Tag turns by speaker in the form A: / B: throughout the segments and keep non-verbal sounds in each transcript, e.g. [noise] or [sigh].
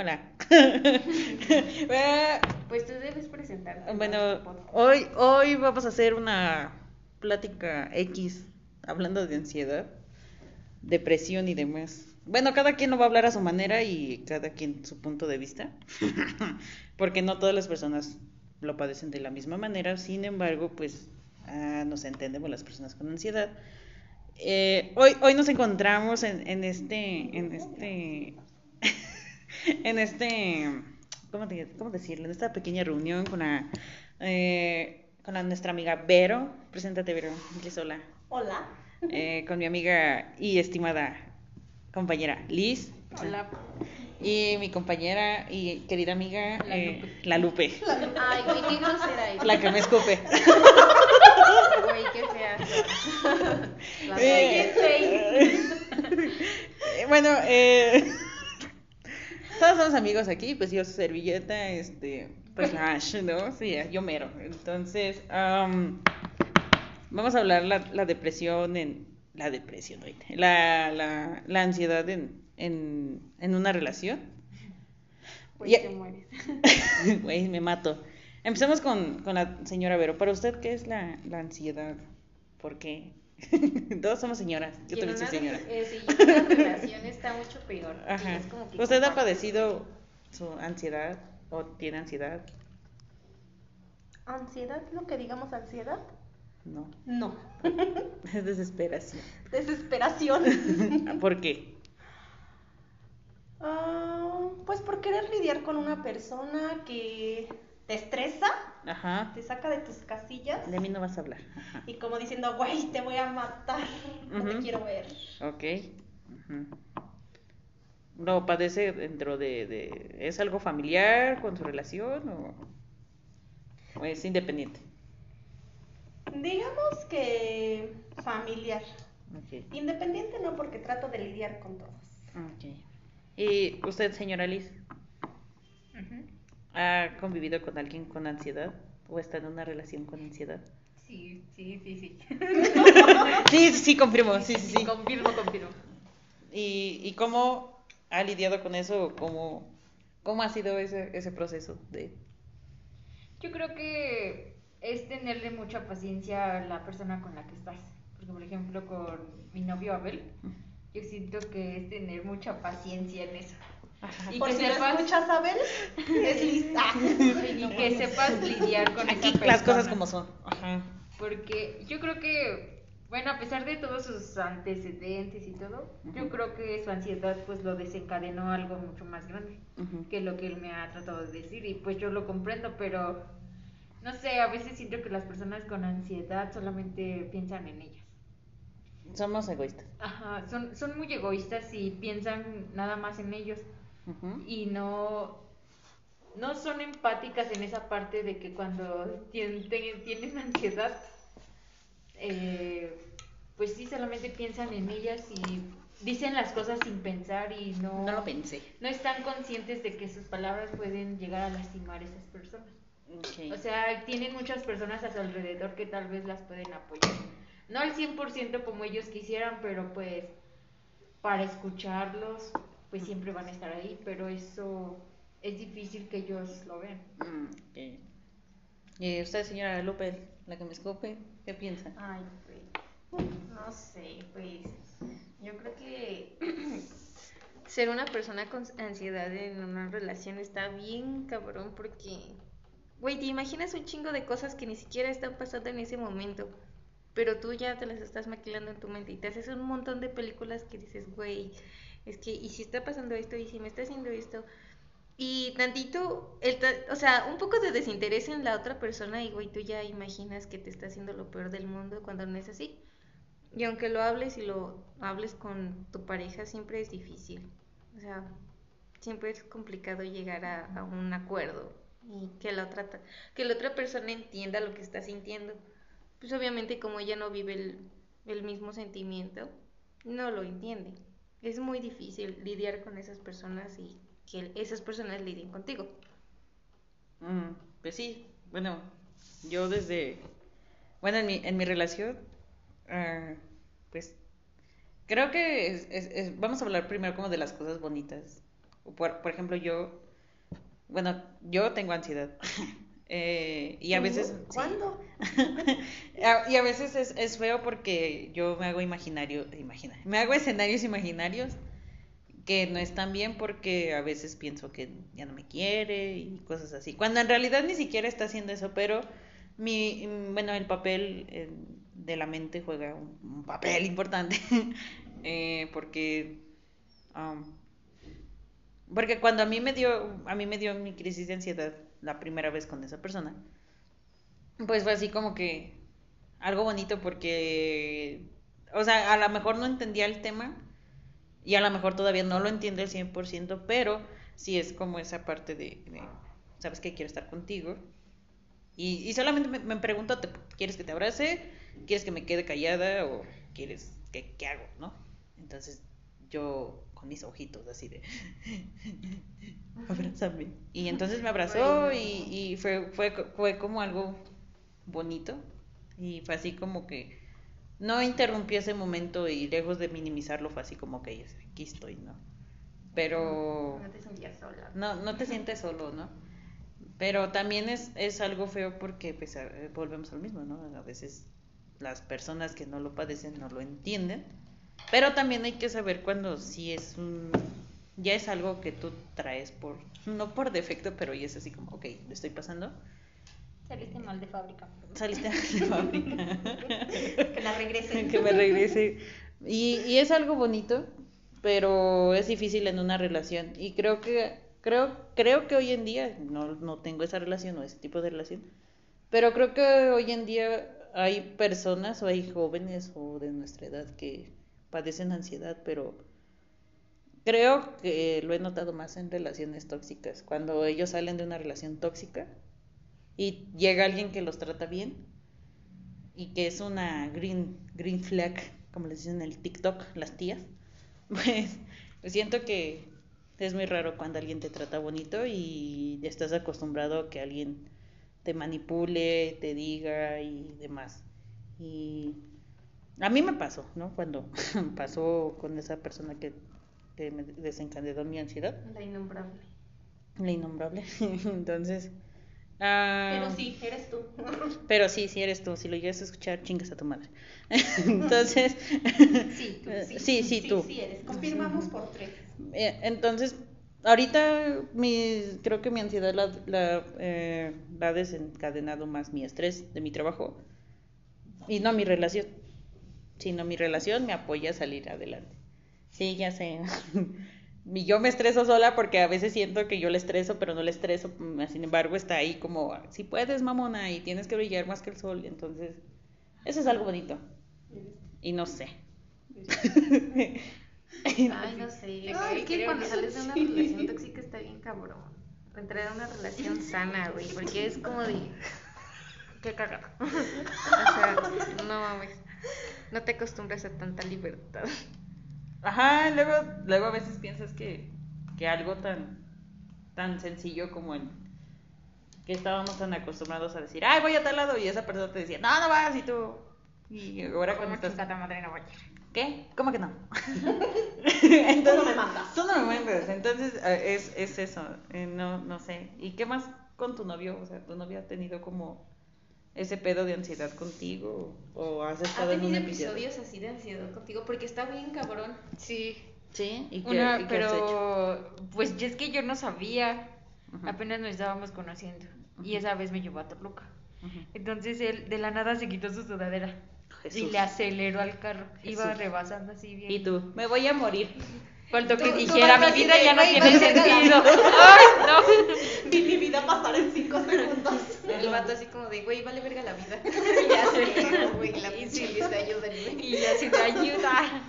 A: Hola. [laughs]
B: pues tú debes presentarte.
A: Bueno, hoy, hoy vamos a hacer una plática X hablando de ansiedad, depresión y demás. Bueno, cada quien lo va a hablar a su manera y cada quien su punto de vista, [laughs] porque no todas las personas lo padecen de la misma manera, sin embargo, pues ah, nos entendemos las personas con ansiedad. Eh, hoy, hoy nos encontramos en, en este, en este, [laughs] en este, ¿cómo, ¿cómo, decirlo? En esta pequeña reunión con la, eh, con la, nuestra amiga Vero. Preséntate, Vero.
C: Hola. Hola.
A: Eh, con mi amiga y estimada compañera Liz.
B: Hola.
A: Y mi compañera y querida amiga, la eh, Lupe. La Lupe.
B: Ay, güey, qué grosera [laughs] es.
A: La que me escupe.
B: Güey, qué fea. [laughs] La
A: eh, bueno, eh, amigos aquí, pues yo servilleta, este, pues Ash, ¿no? Sí, yo mero. Entonces, um, vamos a hablar la, la depresión en, la depresión, la, la, la ansiedad en, en, en una relación.
B: Pues te mueres. [laughs]
A: Güey, me mato. Empecemos con, con, la señora Vero. Para usted, ¿qué es la, la ansiedad? ¿Por qué? [laughs] Todos somos señoras. Yo también soy señora.
B: Eh, sí, una relación está mucho peor.
A: Ajá. ¿Usted ha padecido su ansiedad o tiene ansiedad?
C: ¿Ansiedad? ¿Lo que digamos ansiedad?
A: No.
C: No. [laughs]
A: Es desesperación.
C: Desesperación. [laughs]
A: ¿Por qué?
C: Ah, pues por querer lidiar con una persona que te estresa,
A: Ajá.
C: te saca de tus casillas.
A: De mí no vas a hablar.
C: Y como diciendo, güey, te voy a matar, no te quiero ver.
A: Ok. ¿Lo padece dentro de, de, ¿Es algo familiar con su relación o, o es independiente?
C: Digamos que familiar. Independiente no, porque trato de lidiar con todos.
A: ¿Y usted, señora Liz? ¿Ha convivido con alguien con ansiedad? ¿O está en una relación con ansiedad?
B: Sí, sí, sí, sí. [laughs]
A: sí, sí, confirmo, sí, sí, sí.
B: Confirmo, confirmo.
A: ¿Y, y cómo ha lidiado con eso? ¿Cómo, cómo ha sido ese, ese proceso de...?
B: Yo creo que es tenerle mucha paciencia a la persona con la que estás. Porque, por ejemplo, con mi novio Abel, yo siento que es tener mucha paciencia en eso.
C: Y Por que si sepas... escuchas Abel, es lista.
B: y que sepas lidiar con esa persona.
A: Las cosas como son. Ajá.
B: Porque yo creo que, bueno, a pesar de todos sus antecedentes y todo, yo creo que su ansiedad pues lo desencadenó algo mucho más grande que lo que él me ha tratado de decir. Y pues yo lo comprendo, pero no sé, a veces siento que las personas con ansiedad solamente piensan en ellas.
A: Somos egoístas.
B: Ajá, son, son muy egoístas y piensan nada más en ellos. Y no, no son empáticas en esa parte de que cuando tienen, tienen ansiedad, eh, pues sí, solamente piensan en ellas y dicen las cosas sin pensar y no...
A: No lo pensé.
B: No están conscientes de que sus palabras pueden llegar a lastimar a esas personas. O sea, tienen muchas personas a su alrededor que tal vez las pueden apoyar. No al 100% como ellos quisieran, pero pues para escucharlos, pues siempre van a estar ahí, pero eso es difícil que ellos lo vean.
A: Mm, ¿Y usted, señora López, la que me escupe, qué piensa?
D: Ay, pues, no sé, pues, yo creo que [clears throat] ser una persona con ansiedad en una relación está bien cabrón porque Güey, te imaginas un chingo de cosas que ni siquiera están pasando en ese momento, pero tú ya te las estás maquilando en tu mente y te haces un montón de películas que dices, güey, es que, ¿y si está pasando esto? ¿Y si me está haciendo esto? Y tantito, el, o sea, un poco de desinterés en la otra persona y, güey, tú ya imaginas que te está haciendo lo peor del mundo cuando no es así. Y aunque lo hables y lo hables con tu pareja, siempre es difícil. O sea, siempre es complicado llegar a, un acuerdo y que la otra que la otra persona entienda lo que está sintiendo. Pues obviamente como ella no vive el, el mismo sentimiento, no lo entiende. Es muy difícil lidiar con esas personas y que esas personas lidien contigo.
A: Mm, pues sí, bueno, yo desde, bueno, en mi, en mi relación, uh, pues creo que es, vamos a hablar primero como de las cosas bonitas Por, por ejemplo, yo, bueno, yo tengo ansiedad. [laughs] Eh, y a veces...
C: ¿Cuándo? [laughs]
A: y a veces es, es, feo porque yo me hago imaginario, imagina, me hago escenarios imaginarios que no están bien porque a veces pienso que ya no me quiere y cosas así. Cuando en realidad ni siquiera está haciendo eso, pero mi, bueno, el papel eh, de la mente juega un, papel importante [laughs] eh, porque... Um, porque cuando a mí me dio, a mí me dio mi crisis de ansiedad, la primera vez con esa persona, pues fue así como que algo bonito porque, o sea, a lo mejor no entendía el tema y a lo mejor todavía no lo entiende al 100%, pero sí es como esa parte de, sabes que quiero estar contigo. Y, solamente me, pregunto, ¿quieres que te abrace? ¿Quieres que me quede callada? ¿O quieres que, qué hago? ¿No? Entonces yo con mis ojitos así de abrázame. Y entonces me abrazó y, y fue, fue, fue como algo bonito y fue así como que no interrumpió ese momento y lejos de minimizarlo fue así como que aquí estoy, ¿no? Pero...
B: No te sentías sola.
A: No, no te sientes solo, ¿no? Pero también es, es algo feo porque pues, volvemos al mismo, ¿no? A veces las personas que no lo padecen no lo entienden pero también hay que saber cuando sí es un, ya es algo que tú traes por, no por defecto, pero ya es así como, ok, le estoy pasando.
B: Saliste mal de fábrica.
A: Saliste [laughs] mal de fábrica. [laughs]
B: que la regrese.
A: que me regrese. Y, y es algo bonito, pero es difícil en una relación. Y creo que, creo, creo que hoy en día, no, no tengo esa relación o ese tipo de relación, pero creo que hoy en día hay personas o hay jóvenes o de nuestra edad que padecen ansiedad, pero creo que lo he notado más en relaciones tóxicas. Cuando ellos salen de una relación tóxica y llega alguien que los trata bien y que es una green, green flag, como les dicen en el TikTok las tías, [laughs] pues siento que es muy raro cuando alguien te trata bonito y estás acostumbrado a que alguien te manipule, te diga y demás. Y a mí me pasó, ¿no? Cuando [laughs] pasó con esa persona que, que me desencadenó mi ansiedad.
B: La innombrable.
A: La innombrable. [laughs] Entonces.
C: Ah, pero sí, eres tú. [laughs]
A: pero sí, sí eres tú. Si lo llegas a escuchar, chingas a tu madre. Entonces.
C: sí, tú, sí,
A: sí, sí, tú.
C: Sí, eres. Confirmamos por tres.
A: Eh, entonces, ahorita mi, creo que mi ansiedad la, la, eh, la ha desencadenado más mi estrés de mi trabajo y no mi relación sino mi relación me apoya a salir adelante. Sí, ya sé. [laughs] Y yo me estreso sola porque a veces siento que yo le estreso, pero no le estreso. Sin embargo, está ahí como, si puedes, mamona, y tienes que brillar más que el sol. Entonces, eso es algo bonito. Y no sé.
B: Ay, no [laughs] sé. es que cuando sales de una relación tóxica está bien cabrón. Entrar a una relación sana, güey, porque es como de... Qué cagado. [laughs] o sea, no mames no te acostumbras a tanta libertad.
A: Ajá, luego, luego a veces piensas que, que algo tan, tan sencillo como el que estábamos tan acostumbrados a decir, ay, voy a tal lado, y esa persona te decía, no, no vas, y tú, y ahora cuando estás...
B: madre no voy a
A: ¿Qué? ¿Cómo que no?
C: Entonces, [laughs] tú no me mandas.
A: Tú no me mandas. Entonces, eh, es, es eso. Eh, no, no sé. ¿Y qué más con tu novio? O sea, tu novio ha tenido como ese pedo de ansiedad contigo o has estado en un
B: episodio? episodios así de ansiedad contigo porque está bien cabrón.
A: Sí. Sí,
B: ¿y qué, pero pues es que yo no sabía, apenas nos estábamos conociendo y esa vez me llevó a Toluca. Entonces él de la nada se quitó su sudadera y le aceleró al carro, iba rebasando así bien.
A: Y tú, me voy a morir. [laughs]
B: Faltó que dijera, [laughs] [laughs] mi vida ya no tiene sentido. Ay, no.
C: Vi mi vida pasar en cinco segundos.
B: El vato así como de, güey, vale verga la vida. [laughs]
C: ya sé, güey, la pinche ayúdenme.
B: Y ya se te ayuda.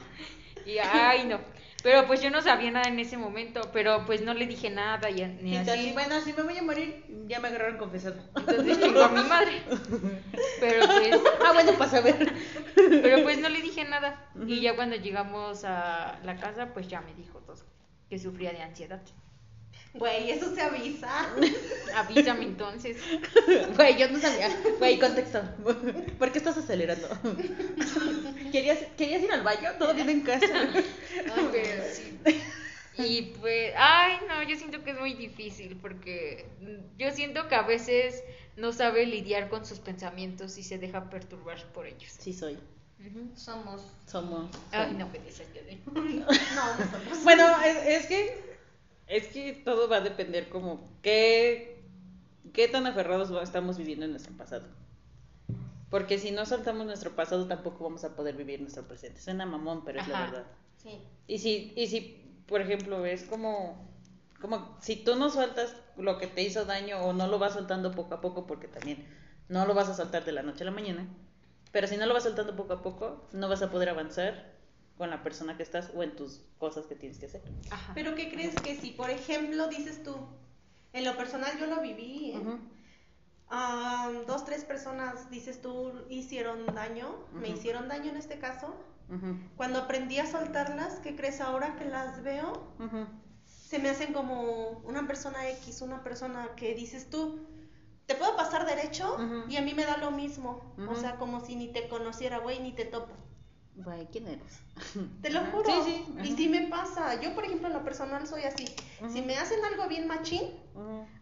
B: Y ay, no. Pero pues yo no sabía nada en ese momento, pero pues no le dije nada y ni así.
A: Bueno, si me voy a morir, ya me agarraron confesado.
B: Entonces chingó a mi madre. Pero pues... [laughs]
A: Ah, bueno, para saber.
B: Pero pues no le dije nada. Y ya cuando llegamos a la casa, pues ya me dijo todo, que sufría de ansiedad.
C: Güey, eso se avisa. [laughs]
B: Avísame entonces. [laughs]
A: Güey, yo no sabía. Güey, contexto. [laughs] ¿Por qué estás acelerando? ¿Querías, ¿Querías ir al baño? Todo bien en casa.
B: Ay, pero sí. Y pues, ay, no, yo siento que es muy difícil porque yo siento que a veces no sabe lidiar con sus pensamientos y se deja perturbar por ellos.
A: Sí, soy.
D: Somos.
A: Somos.
B: Ay, no me dices que
C: no, nosotros.
A: Bueno, es, que es que todo va a depender como qué qué tan aferrados estamos viviendo en nuestro pasado. Porque si no soltamos nuestro pasado tampoco vamos a poder vivir nuestro presente. Suena mamón, pero es la verdad.
D: Sí.
A: Y si y si por ejemplo, es como como si tú no sueltas lo que te hizo daño o no lo vas soltando poco a poco porque también no lo vas a soltar de la noche a la mañana pero si no lo vas soltando poco a poco, no vas a poder avanzar con la persona que estás o en tus cosas que tienes que hacer.
C: Pero ¿qué crees que si, por ejemplo, dices tú, en lo personal yo lo viví, dos, tres personas, dices tú, hicieron daño, me hicieron daño en este caso. Cuando aprendí a soltarlas, ¿qué crees ahora que las veo? Se me hacen como una persona X, una persona que dices tú, te puedo pasar derecho y a mí me da lo mismo. O sea, como si ni te conociera, güey, ni te topo.
A: Güey, ¿quién eres?
C: Te lo juro. Sí, sí. Y sí me pasa. Yo, por ejemplo, en lo personal soy así. Si me hacen algo bien machín,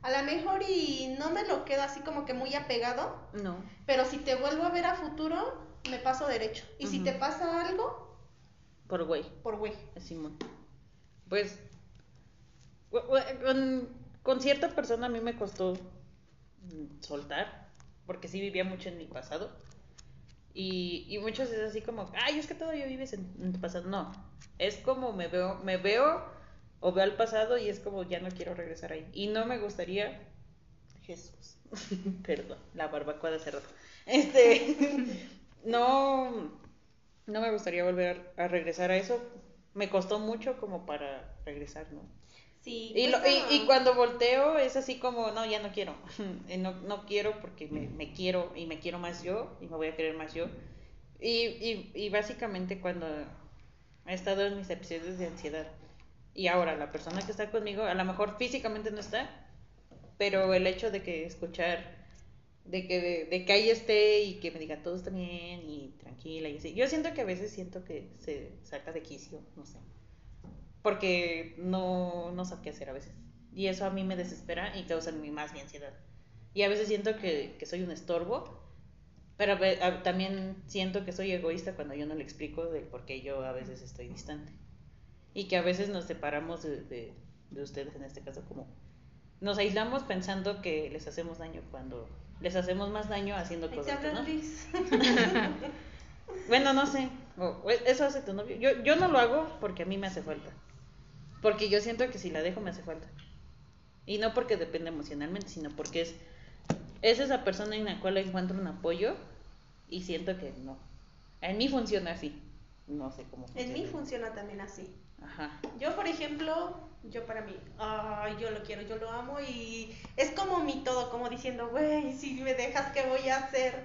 C: a lo mejor y no me lo quedo así como que muy apegado.
A: No.
C: Pero si te vuelvo a ver a futuro, me paso derecho. Y si te pasa algo...
A: Por güey.
C: Por güey.
A: Simón. Pues, con, con cierta persona a mí me costó soltar, porque sí vivía mucho en mi pasado. Y, y muchos es así como, ay, es que todavía vives en, tu pasado. No, es como me veo, me veo o veo al pasado y es como ya no quiero regresar ahí. Y no me gustaría, Jesús, [laughs] perdón, la barbacoa de hace rato. Este, [laughs] no, no me gustaría volver a regresar a eso. Me costó mucho como para regresar, ¿no?
C: Y,
A: y, cuando volteo es así como, no, ya no quiero. [laughs] no, no quiero porque me, me, quiero y me quiero más yo y me voy a querer más yo. Y, y, y básicamente cuando he estado en mis episodios de ansiedad y ahora la persona que está conmigo, a lo mejor físicamente no está, pero el hecho de que escuchar, de que, de, que ahí esté y que me diga todo está bien y tranquila y así. Yo siento que a veces siento que se saca de quicio, no sé porque no, no sé qué hacer a veces. Y eso a mí me desespera y causa mi más mi ansiedad. Y a veces siento que, que soy un estorbo, pero también siento que soy egoísta cuando yo no le explico del por qué yo a veces estoy distante. Y que a veces nos separamos de, de, ustedes, en este caso, como nos aislamos pensando que les hacemos daño cuando les hacemos más daño haciendo cosas no. [laughs] bueno, no sé. eso hace tu novio. Yo, yo no lo hago porque a mí me hace falta. Porque yo siento que si la dejo me hace falta. Y no porque depende emocionalmente, sino porque es, es esa persona en la cual encuentro un apoyo y siento que no. En mí funciona así. No sé cómo.
C: En mí funciona también así.
A: Ajá.
C: Yo, por ejemplo, yo para mí, ay, yo lo quiero, yo lo amo y es como mi todo, como diciendo, güey, si me dejas, ¿qué voy a hacer?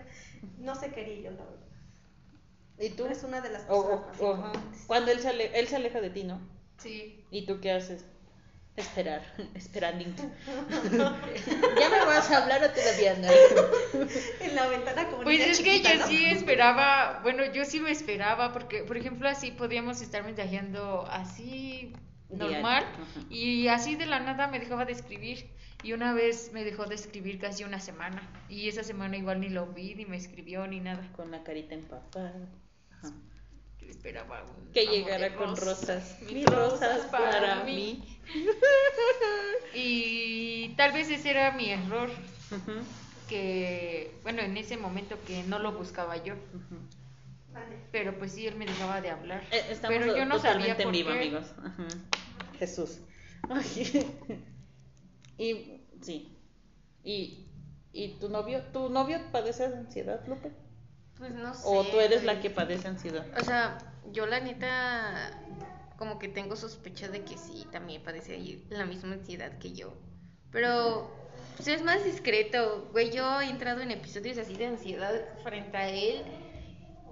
C: No sé qué yo, la verdad.
A: ¿Y tú?
C: Es una de las cosas
A: Cuando él se, él se aleja de ti, ¿no?
B: Sí.
A: ¿Y tú qué haces? Esperar, [laughs] esperando. [laughs] ¿Ya me vas a hablar o todavía no?
C: en la ventana como
B: Pues es que yo sí esperaba, bueno, yo sí me esperaba, porque, por ejemplo, así podíamos estar mensajeando así normal, y así de la nada me dejaba de escribir. Y una vez me dejó de escribir casi una semana. Y esa semana igual ni lo vi, ni me escribió, ni nada.
A: Con la carita empapada
B: esperaba
A: que llegara con rosas, [laughs] mis rosas para, mí. [laughs]
B: y tal vez ese era mi error, que bueno, en ese momento que no lo buscaba yo. Pero pues sí, él me dejaba de hablar.
A: Eh,
B: pero yo no sabía
A: por vivo, amigos. Jesús. [laughs] y sí. Y, y tu novio, tu novio padece de ansiedad, Lupe?
D: Pues no sé.
A: ¿O tú eres la que padece ansiedad?
D: O sea, yo la neta como que tengo sospecha de que sí, también padece la misma ansiedad que yo. Pero pues es más discreto. Güey, yo he entrado en episodios así de ansiedad frente a él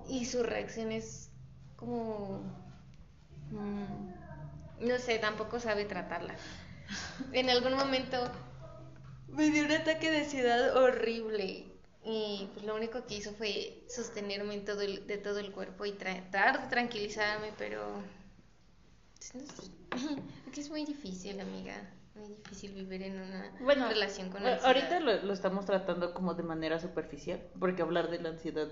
D: y su reacción es como... Mm, no sé, tampoco sabe tratarla. En algún momento me dio un ataque de ansiedad horrible y pues lo único que hizo fue sostenerme en todo el, de todo el cuerpo y tratar de tranquilizarme, pero [clears throat] Es que es muy difícil, amiga. Muy difícil vivir en una relación con
A: ansiedad. Ahorita lo, lo, estamos tratando como de manera superficial, porque hablar de la ansiedad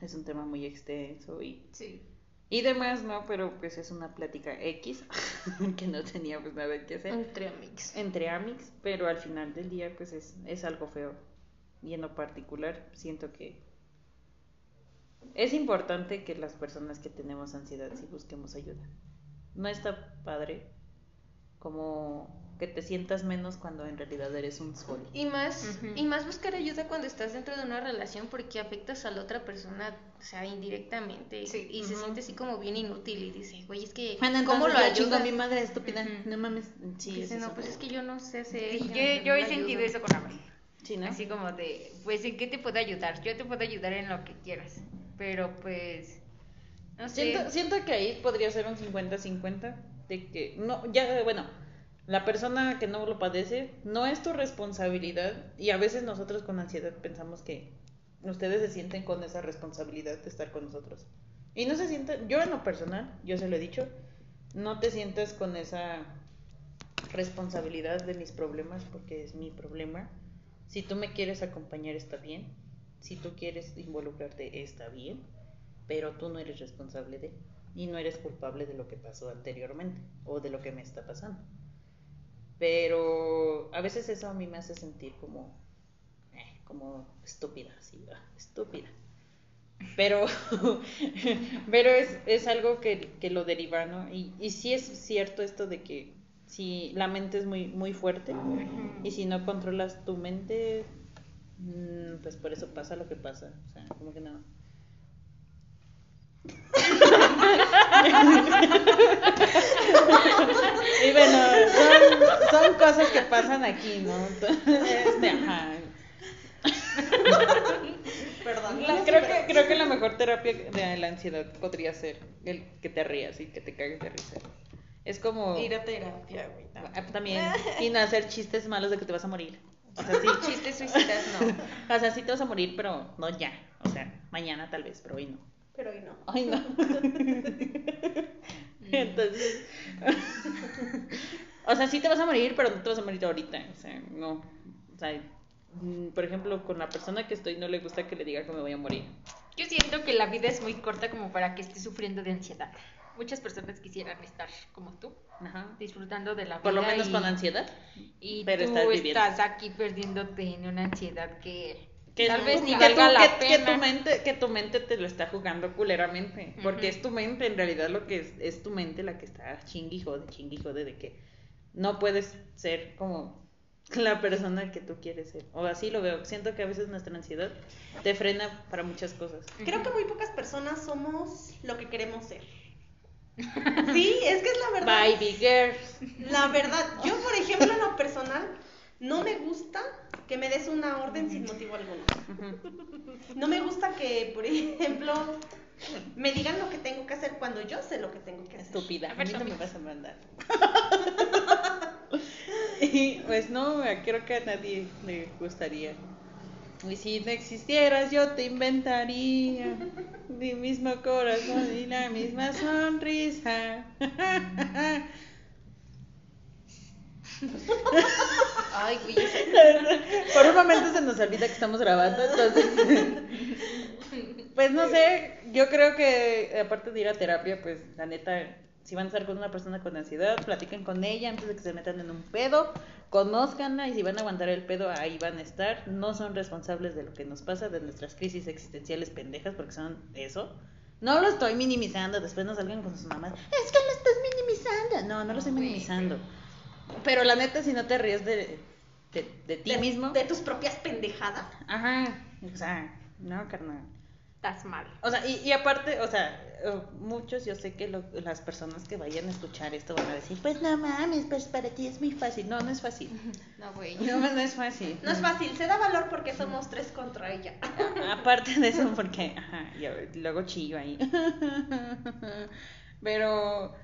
A: es un tema muy extenso y, sí. y demás, ¿no? Pero pues es una plática X, [laughs] que no tenía pues nada que hacer.
D: Entre amics.
A: Entre amics, pero al final del día pues es, es algo feo. Y en lo particular siento que es importante que las personas que tenemos ansiedad sí busquemos ayuda. No está padre como que te sientas menos cuando en realidad eres un sol.
D: Y más, y más buscar ayuda cuando estás dentro de una relación porque afectas a la otra persona, o sea, indirectamente. Y se siente así como bien inútil y dice, güey, es que,
A: ¿cómo lo ayuda? mi madre estúpida, no mames.
D: Sí, dice, no, pues es que yo no sé hacer.
B: yo, yo he sentido eso con Amber. Sí, ¿no? Así como de, pues, ¿en qué te puedo ayudar? Yo te puedo ayudar en lo que quieras. Pero pues,
A: no sé. Siento, siento que ahí podría ser un 50-50 de que, no, ya, bueno la persona que no lo padece no es tu responsabilidad y a veces nosotros con ansiedad pensamos que ustedes se sienten con esa responsabilidad de estar con nosotros. Y no se sienten, yo en lo personal, yo se lo he dicho, no te sientas con esa responsabilidad de mis problemas porque es mi problema. Si tú me quieres acompañar está bien, si tú quieres involucrarte está bien, pero tú no eres responsable de y no eres culpable de lo que pasó anteriormente o de lo que me está pasando. Pero a veces eso a mí me hace sentir como, eh, como estúpida, sí, ah, estúpida. Pero, [laughs] pero es, es algo que, que, lo deriva, ¿no? Y, y sí es cierto esto de que si la mente es muy, muy fuerte y si no controlas tu mente, mm, pues por eso pasa lo que pasa. O sea, como que no y bueno, son, cosas que pasan aquí, ¿no? Este, ajá. Perdón. creo, que, creo que la mejor terapia de la ansiedad podría ser el que te rías y que te cagues de risa. Es como...
C: Ir a terapia, güey.
A: También. [laughs] Y no hacer chistes malos de que te vas a morir.
D: O sea, sí. Chistes suicidas, no. [laughs]
A: O sea, sí te vas a morir, pero no ya. O sea, mañana tal vez, pero hoy no.
C: Pero hoy no.
A: Ay, no. [laughs] Entonces. o sea, sí te vas a morir, pero no te vas a morir ahorita. O sea, no. O sea, mm, por ejemplo, con la persona que estoy no le gusta que le diga que me voy a morir.
B: Yo siento que la vida es muy corta como para que esté sufriendo de ansiedad. Muchas personas quisieran estar como tú, disfrutando de la vida.
A: Por lo menos con ansiedad.
B: Y pero tú estás aquí perdiéndote en una ansiedad que
A: que tal vez ni valga la pena. Que tu, mente, que tu mente te lo está jugando culeramente. Porque es tu mente, en realidad lo que es, es tu mente la que está chingui jode, chingui jode de que no puedes ser como la persona que tú quieres ser. O así lo veo. Siento que a veces nuestra ansiedad te frena para muchas cosas.
C: Creo que muy pocas personas somos lo que queremos ser. Sí, es que es la verdad.
A: Baby girls.
C: La verdad, yo por ejemplo en lo personal no me gusta que me des una orden sin motivo alguno. No me gusta que, por ejemplo, me digan lo que tengo que hacer cuando yo sé lo que tengo que hacer.
A: Estúpida, a mí no me vas a mandar. [laughs] y pues no, creo que a nadie le gustaría. Y si no existieras, yo te inventaría mi mismo corazón y la misma sonrisa.
D: Ay, güey.
A: Por un momento se nos olvida que estamos grabando, entonces. Pues no sé, yo creo que aparte de ir a terapia, pues la neta, si van a estar con una persona con ansiedad, platiquen con ella antes de que se metan en un pedo, conózcanla y si van a aguantar el pedo, ahí van a estar. No son responsables de lo que nos pasa, de nuestras crisis existenciales pendejas, porque son eso. No lo estoy minimizando, después no salgan con sus mamás. Es que lo estás minimizando. No, no lo estoy minimizando. Pero la neta, si no te ríes de, de, ti mismo.
C: De tus propias pendejadas.
A: Ajá, o sea, no, carnal.
B: Estás mal.
A: O sea, y, y aparte, o sea, eh, muchos, yo sé que las personas que vayan a escuchar esto van a decir, pues no mames, pues para ti es muy fácil. No, no es fácil. [laughs]
D: No, güey.
A: No, no es fácil.
C: No es fácil, se da valor porque somos tres contra ella.
A: aparte de eso, porque, ajá, yo luego chillo ahí. [laughs] Pero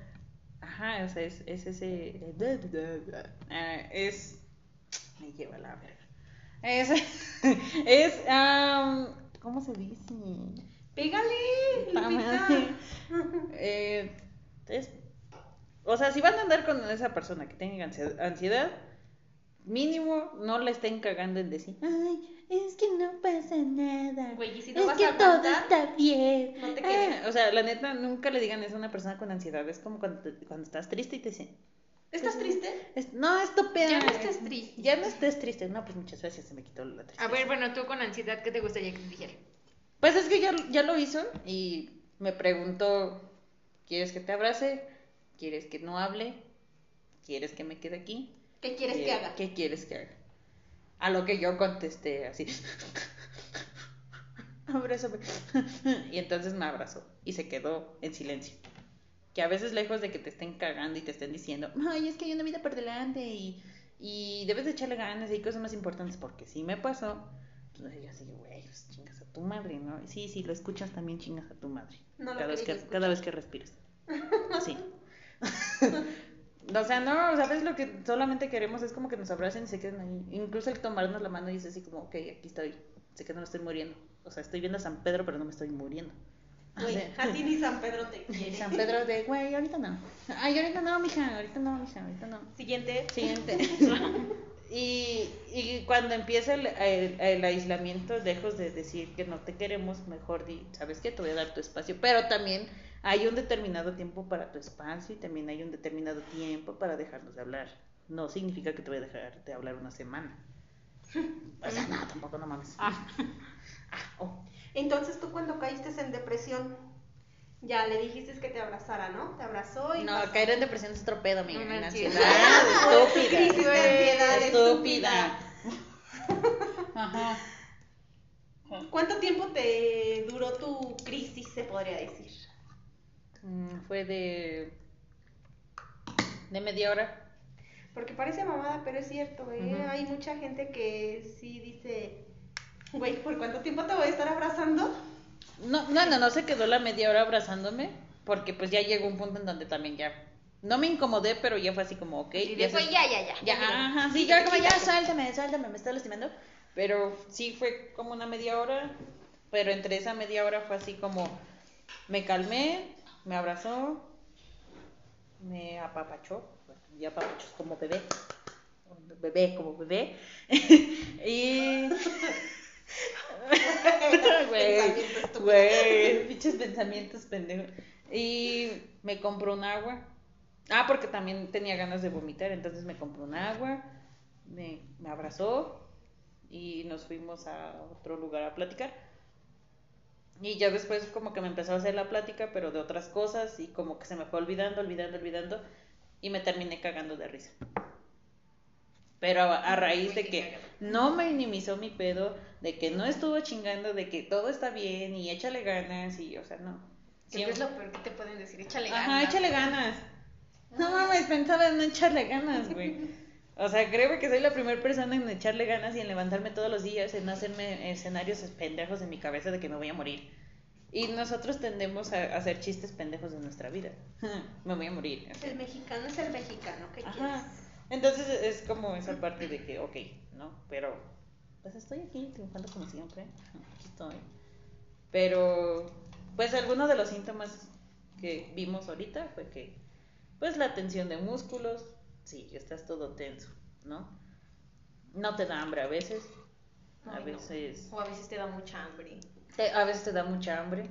A: Ajá, o sea, es, es ese. Ah, es. Me lleva la verga. Es. [laughs] es ¿Cómo se dice?
C: Pégale. [laughs]
A: eh, es O sea, si van a andar con esa persona que tenga ansiedad, mínimo no la estén cagando en decir, ay, es que no pasa nada. Güey, ¿y si no es que todo está bien. No te ah, o sea, la neta, nunca le digan eso a una persona con ansiedad. Es como cuando, cuando estás triste y te dicen,
C: ¿Estás triste?
A: no, estúpida.
B: Ya no estés triste.
A: Ya no estés triste. No, pues muchas veces se me quitó la tristeza.
B: A ver, bueno, tú con ansiedad, ¿qué te gustaría que te dijera?
A: Pues es que ya, ya lo hizo y me preguntó, ¿quieres que te abrace? ¿Quieres que no hable? ¿Quieres que me quede aquí?
C: ¿Qué quieres que haga?
A: ¿Qué quieres que haga? A lo que yo contesté así. Abrázame. [laughs] y entonces me abrazó y se quedó en silencio. Que a veces lejos de que te estén cagando y te estén diciendo, ay, es que hay una vida por delante y, y debes de echarle ganas y hay cosas más importantes porque sí me pasó. Entonces yo así, güey, pues chingas a tu madre, ¿no? sí, sí, lo escuchas también chingas a tu madre. cada, vez que, cada vez que respiras. [laughs] Sí. [laughs] O sea, no, ¿sabes? Lo que solamente queremos es como que nos abracen y se queden ahí. Incluso el tomarnos la mano y es así como, ok, aquí estoy. Sé que no me estoy muriendo. O sea, estoy viendo a San Pedro, pero no me estoy muriendo.
C: Güey, a ti ni San Pedro te [laughs] quiere.
A: San Pedro de, güey, ahorita no. Ay, ahorita no, mija, ahorita no, mija, ahorita no.
C: Siguiente.
A: Siguiente. [laughs] y, y cuando empieza el, el, aislamiento, lejos de decir que no te queremos, mejor di, ¿sabes qué? Te voy a dar tu espacio. Pero también hay un determinado tiempo para tu espacio y también hay un determinado tiempo para dejarnos de hablar. No significa que te voy a dejar de hablar una semana. [laughs] O sea, no, tampoco no mames. Ah.
C: Ah, oh. Entonces tú cuando caíste en depresión, ya le dijiste que te abrazara, ¿no? Te abrazó y...
A: No, caer en depresión es otro pedo, amiga. En ansiedad. estúpida.
C: estúpida. Ajá. ¿Cuánto tiempo te duró tu crisis, se podría decir?
A: Mm, fue de. de media hora.
C: Porque parece mamada, pero es cierto, ¿eh? Hay mucha gente que sí dice, güey, ¿por cuánto tiempo te voy a estar abrazando?
A: No, no, no, no se quedó la media hora abrazándome, porque pues ya llegó un punto en donde también ya no me incomodé, pero ya fue así como, ok.
B: Y después ya, ya, ya.
A: Ya, ajá, sí, ya como, ya, suéltame, suéltame, me está lastimando. Pero sí fue como una media hora, pero entre esa media hora fue así como, me calmé, me abrazó, me apapachó, y apapachó como bebé, bebé como bebé, [laughs] y... [laughs] güey, pinches pensamientos pendejos. Y me compró un agua. Ah, porque también tenía ganas de vomitar, entonces me compró un agua, me, me abrazó y nos fuimos a otro lugar a platicar. Y ya después como que me empezó a hacer la plática, pero de otras cosas, y como que se me fue olvidando, olvidando, olvidando, y me terminé cagando de risa. Pero a, raíz de que no me minimizó mi pedo, de que no estuvo chingando, de que todo está bien y échale ganas, y o sea, no.
B: ¿Qué es lo peor que te pueden decir? Échale ganas.
A: Ajá, échale ganas. No mames, pensaba en no echarle ganas, güey. O sea, creo que soy la primera persona en echarle ganas y en levantarme todos los días, en hacerme escenarios pendejos en mi cabeza de que me voy a morir. Y nosotros tendemos a hacer chistes pendejos de nuestra vida. [laughs] me voy a morir.
C: El mexicano es el mexicano, ¿qué Ajá.
A: Entonces es como esa parte de que, ok, ¿no? Pero, pues estoy aquí triunfando como siempre. Aquí estoy. Pero, pues algunos de los síntomas que vimos ahorita fue que, pues la tensión de músculos, sí, estás todo tenso, ¿no? No te da hambre a veces. a veces.
C: O a veces te da mucha hambre.
A: a veces te da mucha hambre.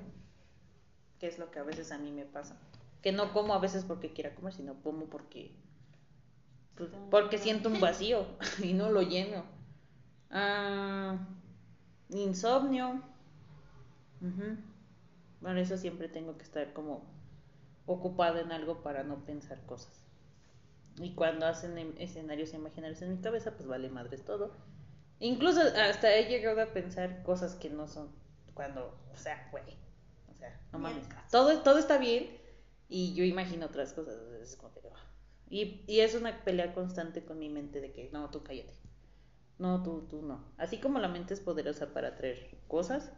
A: Que es lo que a veces a mí me pasa. Que no como a veces porque quiera comer, sino como porque. Pues, porque siento un vacío [laughs] y no lo lleno. Ah, insomnio. Por eso siempre tengo que estar como ocupada en algo para no pensar cosas. Y cuando hacen em, escenarios imaginarios en mi cabeza, pues vale madres todo. Incluso hasta he llegado a pensar cosas que no son cuando, o sea, güey, o sea, no mames. Todo, todo está bien y yo imagino otras cosas. Es como y, y es una pelea constante con mi mente de que no, tú cállate. No, tú, tú no. Así como la mente es poderosa para traer cosas,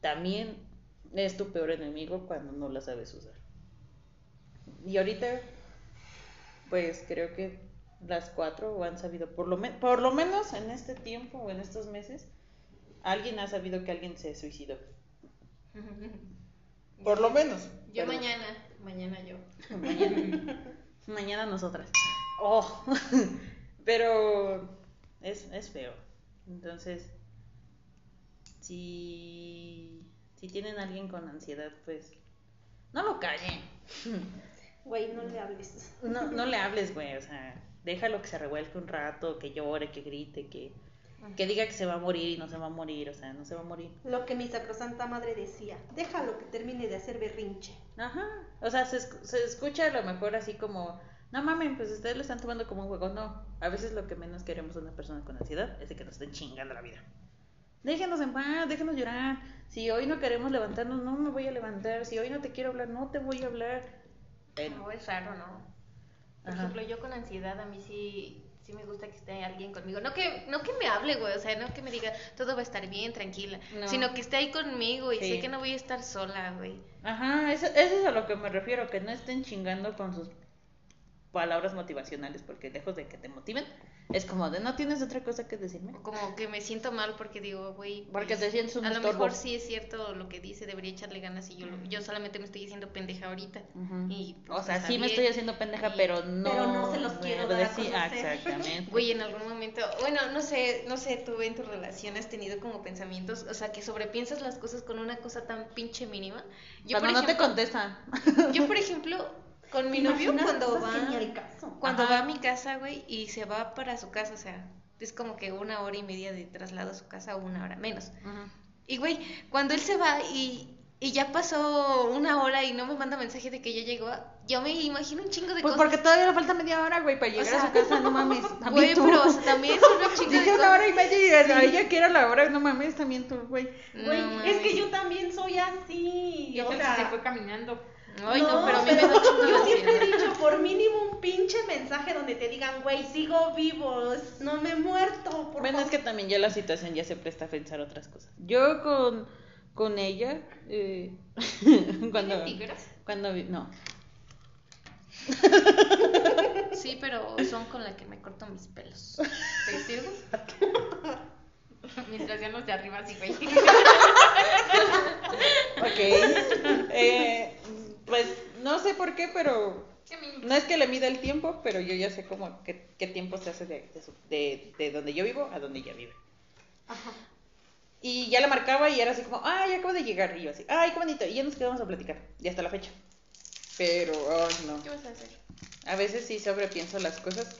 A: también es tu peor enemigo cuando no la sabes usar. Y ahorita pues creo que las cuatro han sabido, por lo, por lo menos en este tiempo o en estos meses, alguien ha sabido que alguien se suicidó. [laughs] Por lo menos.
B: Yo mañana, mañana yo. [laughs]
A: Mañana nosotras. Oh, [laughs] pero es, es feo. Entonces, si, si tienen alguien con ansiedad, pues no lo callen. [laughs]
C: Güey, no le hables.
A: No, no le hables, güey, o sea, déjalo que se revuelque un rato, que llore, que grite, que, que diga que se va a morir y no se va a morir, o sea, no se va a morir.
C: Lo que mi sacrosanta madre decía, déjalo que termine de hacer berrinche.
A: Ajá, o sea, se, se escucha a lo mejor así como, no mames, pues ustedes lo están tomando como un juego, no, a veces lo que menos queremos una persona con ansiedad es de que nos estén chingando la vida. Déjenos en paz, déjenos llorar. Si hoy no queremos levantarnos, no me voy a levantar. Si hoy no te quiero hablar, no te voy a hablar.
D: No, es raro, ¿no? Por ejemplo, yo con ansiedad a mí sí, sí me gusta que esté alguien conmigo. No que, no que me hable, güey, o sea, no que me diga todo va a estar bien, tranquila, sino que esté ahí conmigo y sé que no voy a estar sola, güey.
A: Ajá, eso, eso es a lo que me refiero, que no estén chingando con sus palabras motivacionales, porque lejos de que te motiven, es como de no tienes otra cosa que decirme.
D: Como que me siento mal porque digo, güey.
A: Porque te sientes un
D: A lo mejor sí es cierto lo que dice, debería echarle ganas y yo, yo solamente me estoy diciendo pendeja ahorita. y,
A: pues, o sea, sí me estoy haciendo pendeja, pero no.
C: Pero no se los quiero decir.
A: exactamente.
D: Güey, en algún momento, bueno, no sé, no sé, tú en tu relación has tenido como pensamientos, o sea, que sobrepiensas las cosas con una cosa tan pinche mínima.
A: Yo, Cuando no te contestan.
D: Yo, por ejemplo, con mi novio cuando va cuando va a mi casa, güey, y se va para su casa, o sea, es como que una hora y media de traslado a su casa o una hora menos. Y güey, cuando él se va y, y ya pasó una hora y no me manda mensaje de que ya llegó, yo me imagino un chingo de
A: pues
D: cosas.
A: porque todavía le falta media hora, güey, para llegar a su casa, no [laughs] mames.
D: Güey, pero también es una [laughs] chingo
A: Dije una hora y media y ella quiere la hora, no mames, también tú, güey.
C: Güey, es que yo también soy así.
B: Y o sea, se fue caminando.
D: Ay, no, pero, a mí me da
C: Yo siempre he dicho, por mínimo un pinche mensaje donde te digan, güey, sigo vivo, no me he muerto.
A: Por bueno, es que también ya la situación ya se presta a pensar otras cosas. Yo con, con ella, eh, [laughs] cuando...
D: tigres?
A: Cuando, no. [laughs]
D: Sí, pero son con la que me corto mis pelos. ¿Te sirve? [laughs] Mientras ya no de arriba así, güey.
A: ok. Eh, pues no sé por qué, pero no es que le mida el tiempo, pero yo ya sé cómo qué, qué tiempo se hace de, de, de, donde yo vivo a donde ella vive. Ajá. Y ya la marcaba y era así como, ay, acabo de llegar. Y yo así, ay, qué bonito. Y ya nos quedamos a platicar. Y hasta la fecha. Pero, ay, no.
D: ¿Qué vas a hacer?
A: A veces sí sobrepienso las cosas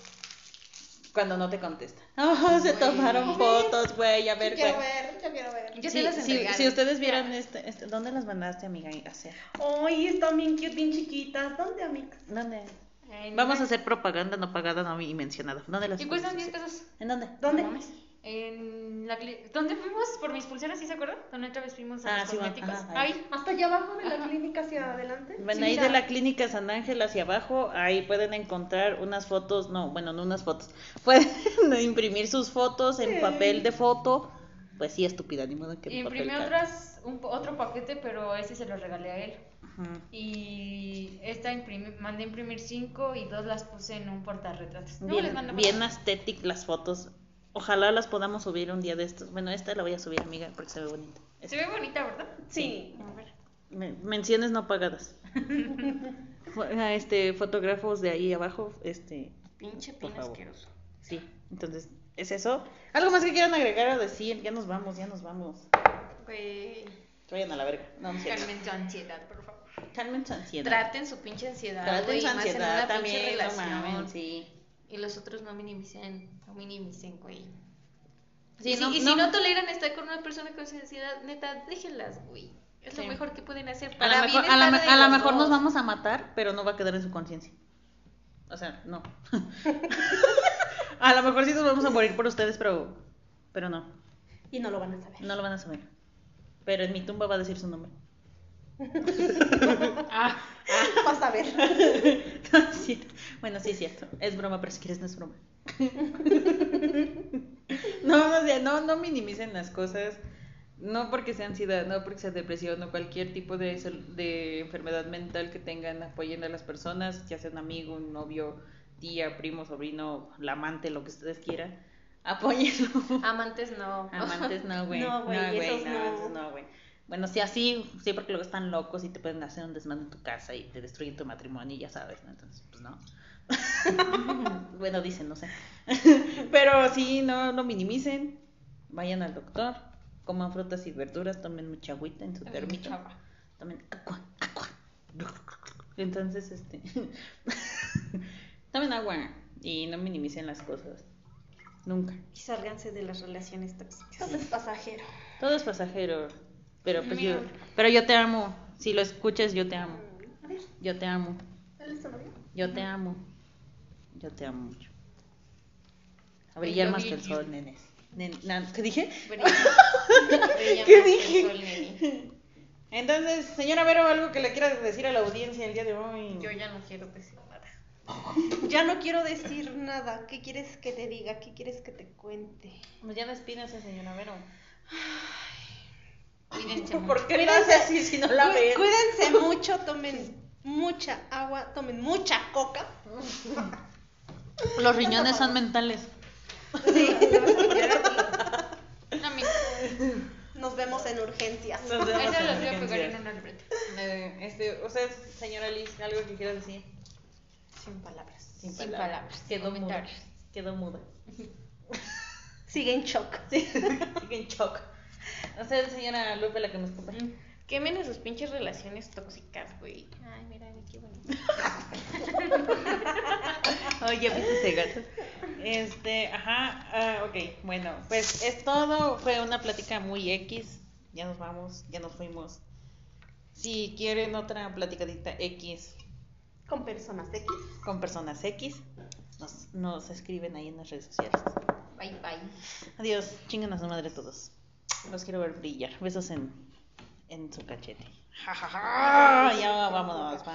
A: cuando no te contesta. Oh, [laughs] se tomaron fotos, güey, a ver,
C: Yo quiero ver, yo quiero ver. Yo
A: sí, las si, si ustedes vieran este, este, ¿dónde las mandaste, amiga?
C: Ay, están bien cute, bien chiquitas. ¿Dónde, amiga?
A: ¿Dónde? Vamos a hacer propaganda no pagada, no mencionada. ¿Dónde las
D: ¿Y cuestan 10 pesos?
A: ¿En dónde?
C: ¿Dónde?
D: En la ¿Dónde fuimos por mis pulseras, ¿sí se acuerdan? ¿Dónde otra vez fuimos a
A: ah,
D: los sí, cosméticos?
C: Ajá, ahí. Hasta allá abajo de la clínica hacia adelante.
A: Bueno, ahí de la clínica San Ángel hacia abajo, ahí pueden encontrar unas fotos, no, bueno, no unas fotos. [laughs] Pueden imprimir sus fotos en papel de foto. Pues sí, estúpida, ni modo que
D: Imprimí otras, un, otro paquete, pero ese se lo regalé a él. Y esta imprimí, mandé imprimir cinco y dos las puse en un portarretratos.
A: bien, bien estéticas las fotos. Ojalá las podamos subir un día de estos. Bueno, esta la voy a subir, amiga, porque se ve bonita.
D: Se ve bonita, ¿verdad?
C: Sí.
A: menciones no pagadas. [laughs] este, fotógrafos de ahí abajo, este.
D: Pinche pin asqueroso.
A: Sí, entonces, ¿es eso? ¿Algo más que quieran agregar o decir? Ya nos vamos, ya nos vamos.
D: Güey.
A: Vayan a la verga.
D: No, Calmen su ansiedad, por favor.
A: Calmen su ansiedad.
D: Traten su pinche ansiedad.
A: Traten su ansiedad también, no sí.
D: Y los otros no minimicen, no minimicen, güey. y, si, no, toleran estar con una persona con ansiedad, neta, déjenlas, güey. Es lo mejor que pueden hacer para
A: A lo mejor, a la, mejor nos vamos a matar, pero no va a quedar en su conciencia. O sea, no. [laughs] a lo mejor sí nos vamos a morir por ustedes, pero, pero no.
C: Y no lo van a saber.
A: No lo van a saber. Pero en mi tumba va a decir su nombre.
C: Ah, [laughs] vas a ver. [laughs]
A: bueno, sí es cierto. Es broma, pero si quieres no es broma. [laughs] no, no, no, no minimicen las cosas. No porque sea ansiedad, no porque sea depresión, no cualquier tipo de, de enfermedad mental que tengan, apoyen a las personas, ya sea un amigo, un novio, tía, primo, sobrino, la amante, lo que ustedes quieran. Apóyenlo.
D: Amantes no.
A: Amantes no, güey.
C: No, güey, no,
A: no, güey. Bueno, sí, así, sí, porque luego están locos y te pueden hacer un desmán en tu casa y te destruyen tu matrimonio y ya sabes, ¿no? Entonces, pues no. [laughs] bueno, dicen, no sé. [laughs] Pero sí, no lo minimicen. Vayan al doctor. Coman frutas y verduras. Tomen mucha agüita en su termito. Tomen agua, agua. Entonces, este. [laughs] tomen agua y no minimicen las cosas. Nunca.
C: Y sálganse de las relaciones tóxicas. Todo es pasajero.
A: Todo es pasajero. Pero pues yo, pero yo te amo. Si lo escuchas, yo te amo. Yo te amo. Yo te amo. Yo te amo mucho. A brillar más que el sol, nenes. ¿Qué dije? [laughs] ¿Qué dije? Entonces, señora Vero, algo que le quiera decir a la audiencia el día de hoy.
D: Yo ya no quiero decir nada. [laughs]
C: Ya no quiero decir nada. ¿Qué quieres que te diga? ¿Qué quieres que te cuente?
A: Pues ya despídase, señora Vero.
C: Cuídense ¿Por qué cuídense, así si no la ven? Cuídense [laughs] mucho, tomen mucha agua, tomen mucha coca.
A: Los riñones son mentales.
C: Sí, [laughs] Nos vemos en urgencias. Nos vemos Eso los voy a pegar en una libreta.
A: Eh, este, usted, señora Liz, algo que quiera decir.
C: Sin palabras.
A: Sin, palabras. Quedó muda. Quedó muda.
C: Sigue en shock. [laughs]
A: Sigue en shock. [laughs] Usted, señora Lupe, la que nos ocupa. Mm.
D: Quemen sus pinches relaciones tóxicas, güey. Ay, mira, qué bonito. [laughs]
A: Oye, pues ese gato. Este, ajá, ah, ok, bueno, pues es todo. Fue una plática muy X. Ya nos vamos, ya nos fuimos. Si quieren otra platicadita X.
C: Con personas X.
A: Con personas X. Nos, nos escriben ahí en las redes sociales.
D: Bye, bye.
A: Adiós, chingan a su madre todos. Los quiero ver brillar. Besos en, en su cachete. Ja, ja, ja. Ya vámonos.